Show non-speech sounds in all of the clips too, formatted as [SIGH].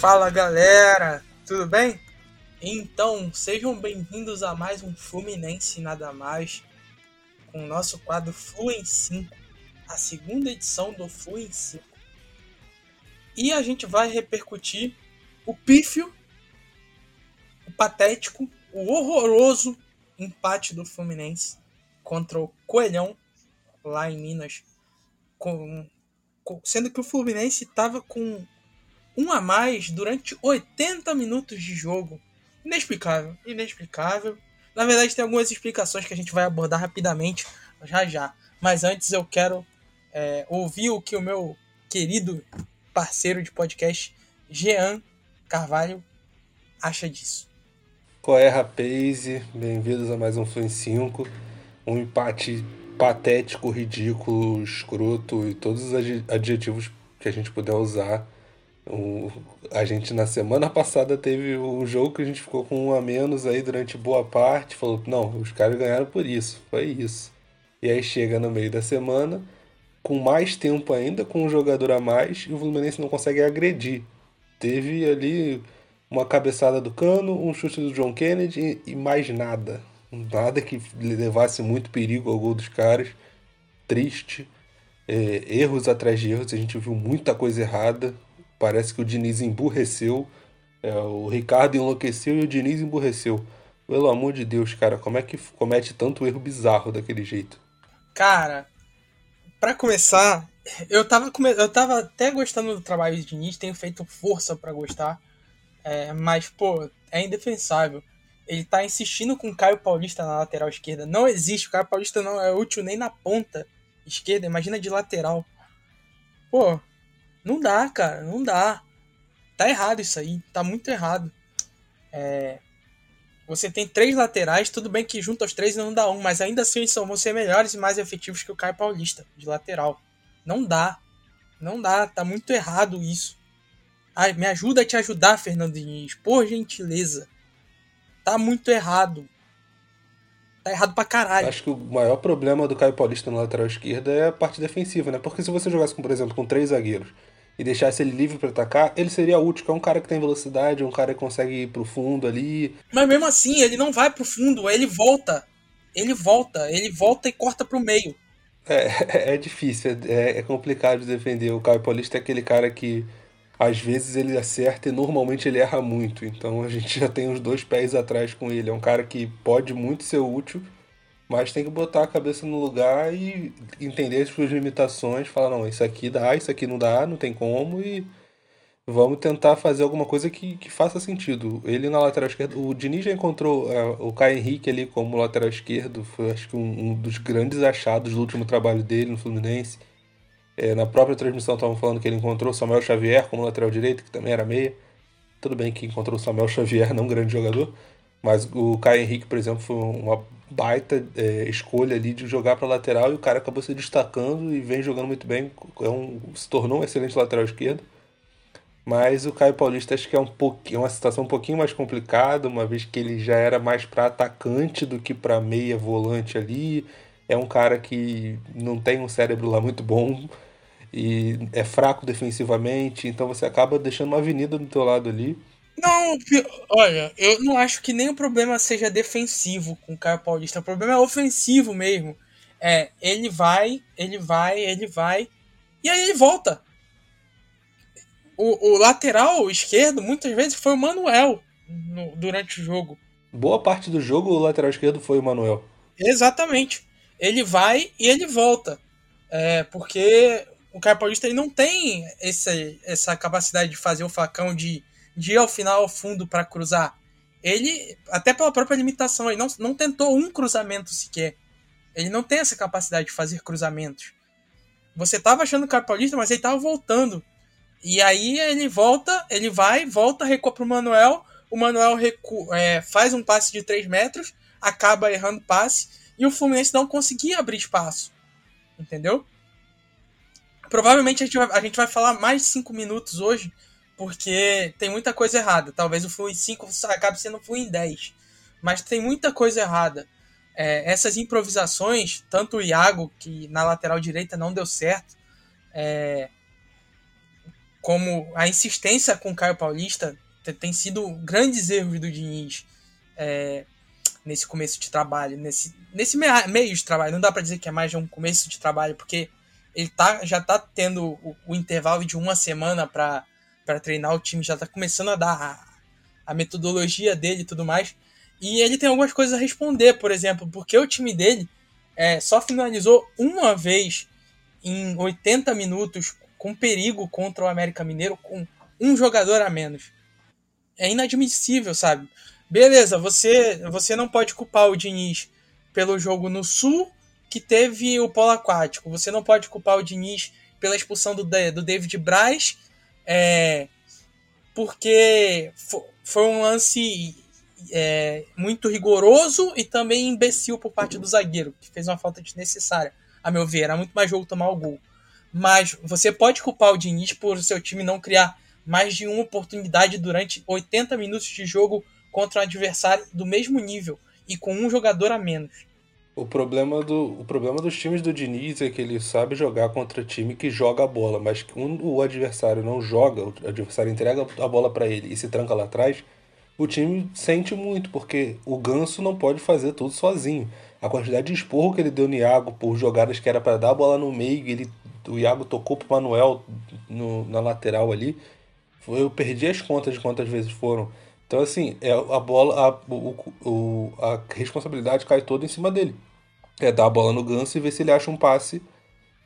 Fala galera, tudo bem? Então, sejam bem-vindos a mais um Fluminense Nada Mais, com o nosso quadro Flu em 5, a segunda edição do Flu em 5. E a gente vai repercutir o pífio, o patético, o horroroso empate do Fluminense contra o Coelhão lá em Minas, com, com, sendo que o Fluminense estava com um a mais durante 80 minutos de jogo. Inexplicável, inexplicável. Na verdade, tem algumas explicações que a gente vai abordar rapidamente já já. Mas antes eu quero é, ouvir o que o meu querido parceiro de podcast, Jean Carvalho, acha disso. Qual é? Bem-vindos a mais um Flu 5. Um empate patético, ridículo, escroto e todos os adjetivos que a gente puder usar o, a gente na semana passada teve o jogo que a gente ficou com um a menos aí durante boa parte. Falou, não, os caras ganharam por isso, foi isso. E aí chega no meio da semana, com mais tempo ainda, com um jogador a mais, e o Fluminense não consegue agredir. Teve ali uma cabeçada do cano, um chute do John Kennedy e mais nada. Nada que levasse muito perigo ao gol dos caras. Triste. É, erros atrás de erros, a gente viu muita coisa errada. Parece que o Diniz emburreceu. É, o Ricardo enlouqueceu e o Diniz emburreceu. Pelo amor de Deus, cara, como é que comete tanto erro bizarro daquele jeito? Cara, para começar, eu tava, eu tava até gostando do trabalho do Diniz, tenho feito força para gostar. É, mas, pô, é indefensável. Ele tá insistindo com o Caio Paulista na lateral esquerda. Não existe, o Caio Paulista não é útil nem na ponta esquerda, imagina de lateral. Pô, não dá, cara, não dá. Tá errado isso aí, tá muito errado. É... Você tem três laterais, tudo bem que junto aos três não dá um, mas ainda assim eles são, vão ser melhores e mais efetivos que o Caio Paulista, de lateral. Não dá. Não dá, tá muito errado isso. Ai, me ajuda a te ajudar, Fernando Diniz, por gentileza. Tá muito errado. Tá errado pra caralho. Acho que o maior problema do Caio Paulista na lateral esquerda é a parte defensiva, né? Porque se você jogasse, com, por exemplo, com três zagueiros e deixasse ele livre para atacar, ele seria útil, que é um cara que tem velocidade, um cara que consegue ir pro fundo ali. Mas mesmo assim, ele não vai pro fundo, ele volta. Ele volta, ele volta e corta pro meio. É, [LAUGHS] é difícil, é, é complicado de defender. O Caio Paulista é aquele cara que às vezes ele acerta e normalmente ele erra muito. Então a gente já tem os dois pés atrás com ele. É um cara que pode muito ser útil, mas tem que botar a cabeça no lugar e entender as suas limitações, falar, não, isso aqui dá, isso aqui não dá, não tem como, e vamos tentar fazer alguma coisa que, que faça sentido. Ele na lateral esquerda, o Diniz já encontrou uh, o Caio Henrique ali como lateral esquerdo, foi acho que um, um, dos grandes achados do último trabalho dele no Fluminense. É, na própria transmissão estavam falando que ele encontrou Samuel Xavier como lateral direito, que também era meia. Tudo bem que encontrou Samuel Xavier, [LAUGHS] não um grande jogador, mas o Caio Henrique, por exemplo, foi uma baita é, escolha ali de jogar para lateral e o cara acabou se destacando e vem jogando muito bem, é um, se tornou um excelente lateral esquerdo. Mas o Caio Paulista acho que é um pouquinho, uma situação um pouquinho mais complicada, uma vez que ele já era mais para atacante do que para meia volante ali. É um cara que não tem um cérebro lá muito bom e é fraco defensivamente, então você acaba deixando uma avenida do teu lado ali. Não, olha, eu não acho que nem o problema seja defensivo com o Caio Paulista. O problema é ofensivo mesmo. É, ele vai, ele vai, ele vai, e aí ele volta. O, o lateral esquerdo, muitas vezes, foi o Manuel no, durante o jogo. Boa parte do jogo, o lateral esquerdo foi o Manuel. Exatamente. Ele vai e ele volta. É, porque o Caio Paulista ele não tem esse, essa capacidade de fazer o facão de de ir ao final ao fundo para cruzar. Ele, até pela própria limitação, ele não, não tentou um cruzamento sequer. Ele não tem essa capacidade de fazer cruzamentos. Você tava achando o cara paulista, mas ele tava voltando. E aí ele volta, ele vai, volta, recua pro Manuel. O Manuel recu é, faz um passe de 3 metros, acaba errando passe. E o Fluminense não conseguia abrir espaço. Entendeu? Provavelmente a gente vai, a gente vai falar mais 5 minutos hoje porque tem muita coisa errada. Talvez o Flu em 5 acabe sendo o em 10. Mas tem muita coisa errada. É, essas improvisações, tanto o Iago, que na lateral direita não deu certo, é, como a insistência com o Caio Paulista tem sido grandes erros do Diniz é, nesse começo de trabalho, nesse, nesse meio de trabalho. Não dá para dizer que é mais um começo de trabalho, porque ele tá, já tá tendo o, o intervalo de uma semana para treinar o time, já tá começando a dar a, a metodologia dele e tudo mais. E ele tem algumas coisas a responder, por exemplo, porque o time dele é, só finalizou uma vez em 80 minutos com perigo contra o América Mineiro com um jogador a menos. É inadmissível, sabe? Beleza, você, você não pode culpar o Diniz pelo jogo no Sul que teve o polo aquático. Você não pode culpar o Diniz pela expulsão do, do David Braz, é, porque foi um lance é, muito rigoroso e também imbecil por parte do zagueiro, que fez uma falta desnecessária, a meu ver. Era muito mais jogo tomar o gol. Mas você pode culpar o Diniz por seu time não criar mais de uma oportunidade durante 80 minutos de jogo contra um adversário do mesmo nível e com um jogador a menos. O problema, do, o problema dos times do Diniz é que ele sabe jogar contra time que joga a bola, mas quando o adversário não joga, o adversário entrega a bola para ele e se tranca lá atrás, o time sente muito, porque o Ganso não pode fazer tudo sozinho. A quantidade de esporro que ele deu no Iago por jogadas que era para dar a bola no meio, ele, o Iago tocou pro Manuel no, na lateral ali. Eu perdi as contas de quantas vezes foram. Então, assim, é a bola, a, o, o, a responsabilidade cai toda em cima dele. É dar a bola no Ganso e ver se ele acha um passe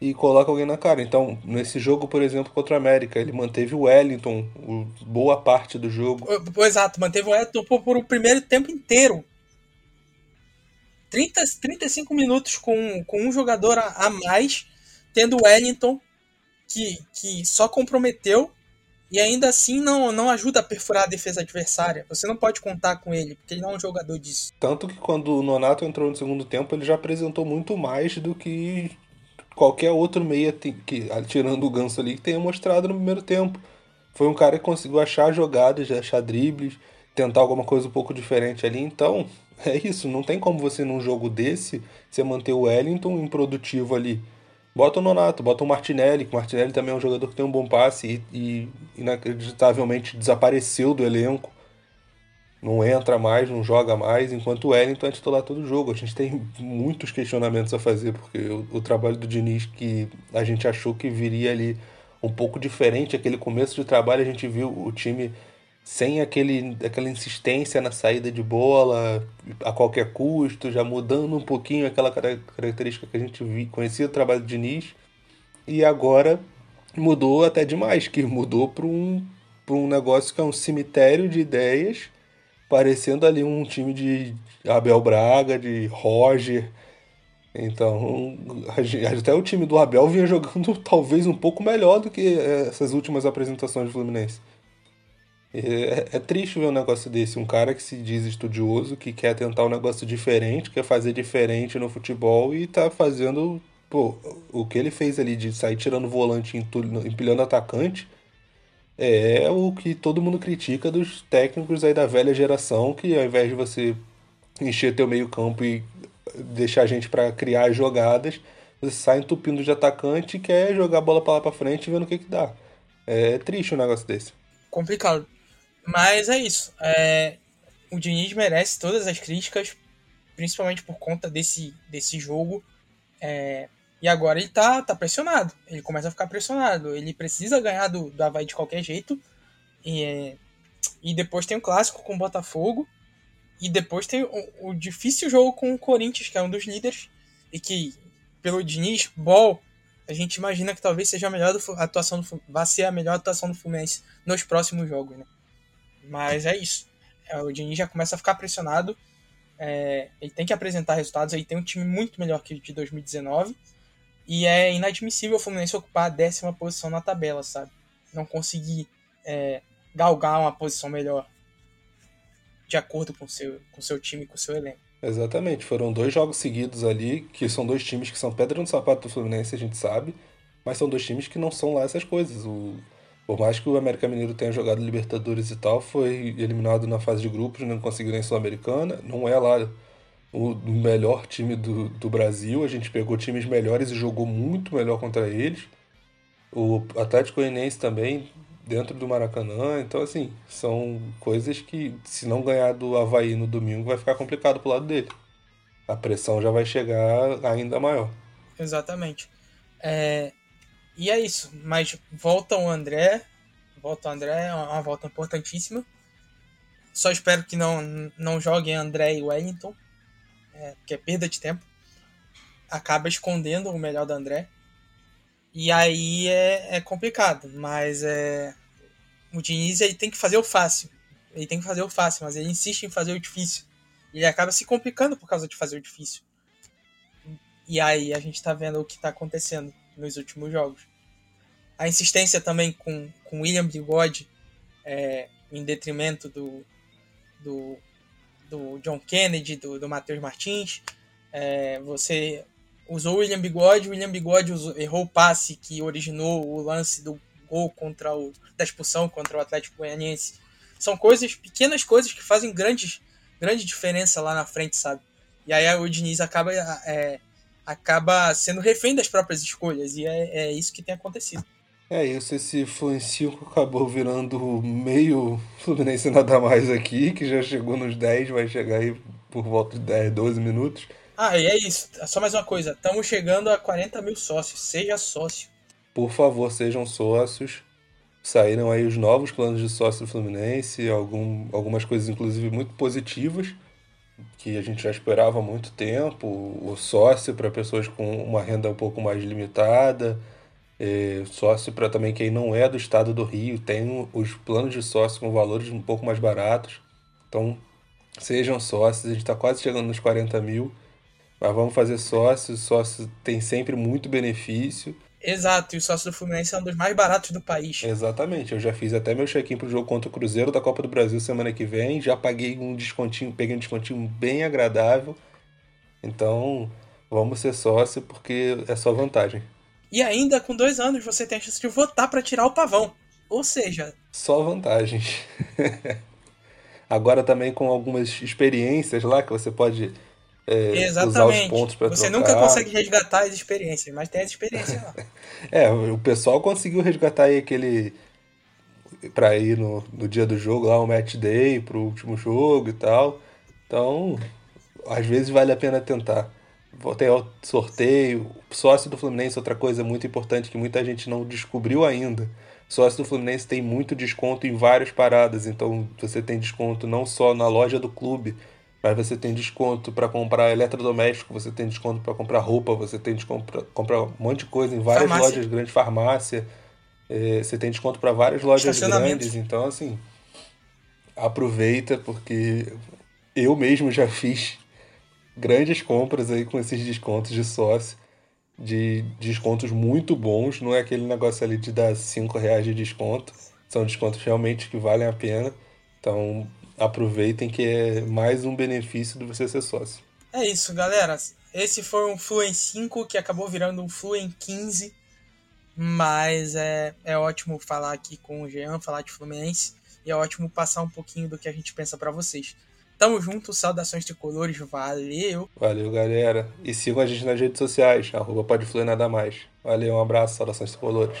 e coloca alguém na cara. Então, nesse jogo, por exemplo, contra o América, ele manteve o Wellington boa parte do jogo. Exato, manteve o Wellington por, por o primeiro tempo inteiro. 30, 35 minutos com, com um jogador a, a mais, tendo o Wellington, que, que só comprometeu e ainda assim não, não ajuda a perfurar a defesa adversária. Você não pode contar com ele, porque ele não é um jogador disso. Tanto que quando o Nonato entrou no segundo tempo, ele já apresentou muito mais do que qualquer outro meia que, tirando o Ganso ali, que tenha mostrado no primeiro tempo. Foi um cara que conseguiu achar jogadas, achar dribles, tentar alguma coisa um pouco diferente ali. Então, é isso. Não tem como você, num jogo desse, você manter o Wellington improdutivo ali. Bota o Nonato, bota o Martinelli, que o Martinelli também é um jogador que tem um bom passe e, e inacreditavelmente desapareceu do elenco não entra mais, não joga mais, enquanto o Wellington é titular todo jogo. A gente tem muitos questionamentos a fazer, porque o, o, trabalho do Diniz, que a gente achou que viria ali um pouco diferente, aquele começo de trabalho, a gente viu o time sem aquele, aquela insistência na saída de bola a qualquer custo, já mudando um pouquinho aquela característica que a gente conhecia o trabalho do Diniz, e agora mudou até demais, que mudou para um, um negócio que é um cemitério de ideias parecendo ali um time de Abel Braga, de Roger. Então, até o time do Abel vinha jogando [LAUGHS] talvez um pouco melhor do que essas últimas apresentações do Fluminense. É, é, triste ver um negócio desse. Um cara que se diz estudioso, que quer tentar um negócio diferente, quer fazer diferente no futebol e tá fazendo. Pô, o que ele fez ali de sair tirando volante, empilhando atacante, é o que todo mundo critica dos técnicos aí da velha geração, que ao invés de você encher teu meio campo e deixar a gente para criar jogadas, você sai entupindo de atacante e quer jogar a bola para lá para frente e vendo o que que dá. É triste um negócio desse. Complicado. Mas é isso. É... O Diniz merece todas as críticas, principalmente por conta desse, desse jogo. É... E agora ele tá, tá pressionado. Ele começa a ficar pressionado. Ele precisa ganhar do, do Havaí de qualquer jeito. E, e depois tem o clássico com o Botafogo. E depois tem o, o, difícil jogo com o Corinthians, que é um dos líderes. E que, pelo Diniz, Ball, a gente imagina que talvez seja a melhor atuação do vai ser a melhor atuação do Fluminense nos próximos jogos, né? Mas é isso. É, o Diniz já começa a ficar pressionado. É, ele tem que apresentar resultados. Ele tem um time muito melhor que o de 2019 e é inadmissível o Fluminense ocupar a décima posição na tabela, sabe? Não conseguir é, galgar uma posição melhor de acordo com seu, com seu time, com seu elenco. Exatamente, foram dois jogos seguidos ali, que são dois times que são pedra no sapato do Fluminense, a gente sabe, mas são dois times que não são lá essas coisas. O, por mais que o América Mineiro tenha jogado Libertadores e tal, foi eliminado na fase de grupos, não conseguiu nem Sul-Americana, não é lá o melhor time do, do Brasil. A gente pegou times melhores e jogou muito melhor contra eles. O Atlético Goianiense também, dentro do Maracanã. Então, assim, são coisas que, se não ganhar do Havaí no domingo, vai ficar complicado pro lado dele. A pressão já vai chegar ainda maior. Exatamente. É... E é isso. Mas volta o André. Volta o André, é uma volta importantíssima. Só espero que não, não joguem André e Wellington, é, que é perda de tempo. Acaba escondendo o melhor do André. E aí é, é complicado, mas é, o Diniz ele tem que fazer o fácil. Ele tem que fazer o fácil, mas ele insiste em fazer o difícil. Ele acaba se complicando por causa de fazer o difícil. E aí a gente tá vendo o que tá acontecendo nos últimos jogos. A insistência também com, com William Bigode é, em detrimento do, do, do John Kennedy, do, do Matheus Martins. É, você usou o William Bigode, o William Bigode usou, errou o passe que originou o lance do gol contra o da expulsão contra o Atlético Goianiense. São coisas, pequenas coisas que fazem grandes, grande diferença lá na frente, sabe? E aí o Diniz acaba, é, acaba sendo refém das próprias escolhas, e é, é isso que tem acontecido. É isso, esse 5 acabou virando meio Fluminense nada mais aqui, que já chegou nos 10, vai chegar aí por volta de 10, 12 minutos. Ah, e é isso. Só mais uma coisa. Estamos chegando a 40 mil sócios. Seja sócio. Por favor, sejam sócios. Saíram aí os novos planos de sócio do Fluminense, algum, algumas coisas inclusive muito positivas, que a gente já esperava há muito tempo. O sócio para pessoas com uma renda um pouco mais limitada, é, sócio para também quem não é do estado do Rio, tem os planos de sócio com valores um pouco mais baratos. Então, sejam sócios, a gente está quase chegando nos 40 mil. Mas vamos fazer sócio, sócio tem sempre muito benefício. Exato, e o sócio do Fluminense é um dos mais baratos do país. Exatamente, eu já fiz até meu check-in pro jogo contra o Cruzeiro da Copa do Brasil semana que vem, já paguei um descontinho, peguei um descontinho bem agradável. Então, vamos ser sócio porque é só vantagem. E ainda com dois anos você tem a chance de votar para tirar o pavão. Ou seja. Só vantagens. [LAUGHS] Agora também com algumas experiências lá que você pode é, usar os pontos para Você nunca consegue resgatar as experiências, mas tem as experiências lá. [LAUGHS] é, o pessoal conseguiu resgatar aí aquele. pra ir no, no dia do jogo lá, o match day pro último jogo e tal. Então, às vezes vale a pena tentar. Tem o sorteio. Sócio do Fluminense, outra coisa muito importante que muita gente não descobriu ainda. Sócio do Fluminense tem muito desconto em várias paradas. Então, você tem desconto não só na loja do clube, mas você tem desconto para comprar eletrodoméstico, você tem desconto para comprar roupa, você tem desconto para comprar um monte de coisa em várias farmácia. lojas grandes, farmácia. É, você tem desconto para várias lojas grandes. Então, assim, aproveita, porque eu mesmo já fiz grandes compras aí com esses descontos de sócio. De descontos muito bons, não é aquele negócio ali de dar 5 reais de desconto. São descontos realmente que valem a pena. Então, aproveitem que é mais um benefício de você ser sócio. É isso, galera. Esse foi um Fluent 5 que acabou virando um Fluent 15. Mas é, é ótimo falar aqui com o Jean, falar de Fluminense. E é ótimo passar um pouquinho do que a gente pensa para vocês. Tamo junto, saudações tricolores, valeu! Valeu, galera. E sigam a gente nas redes sociais, arroba pode nada mais. Valeu, um abraço, saudações tricolores.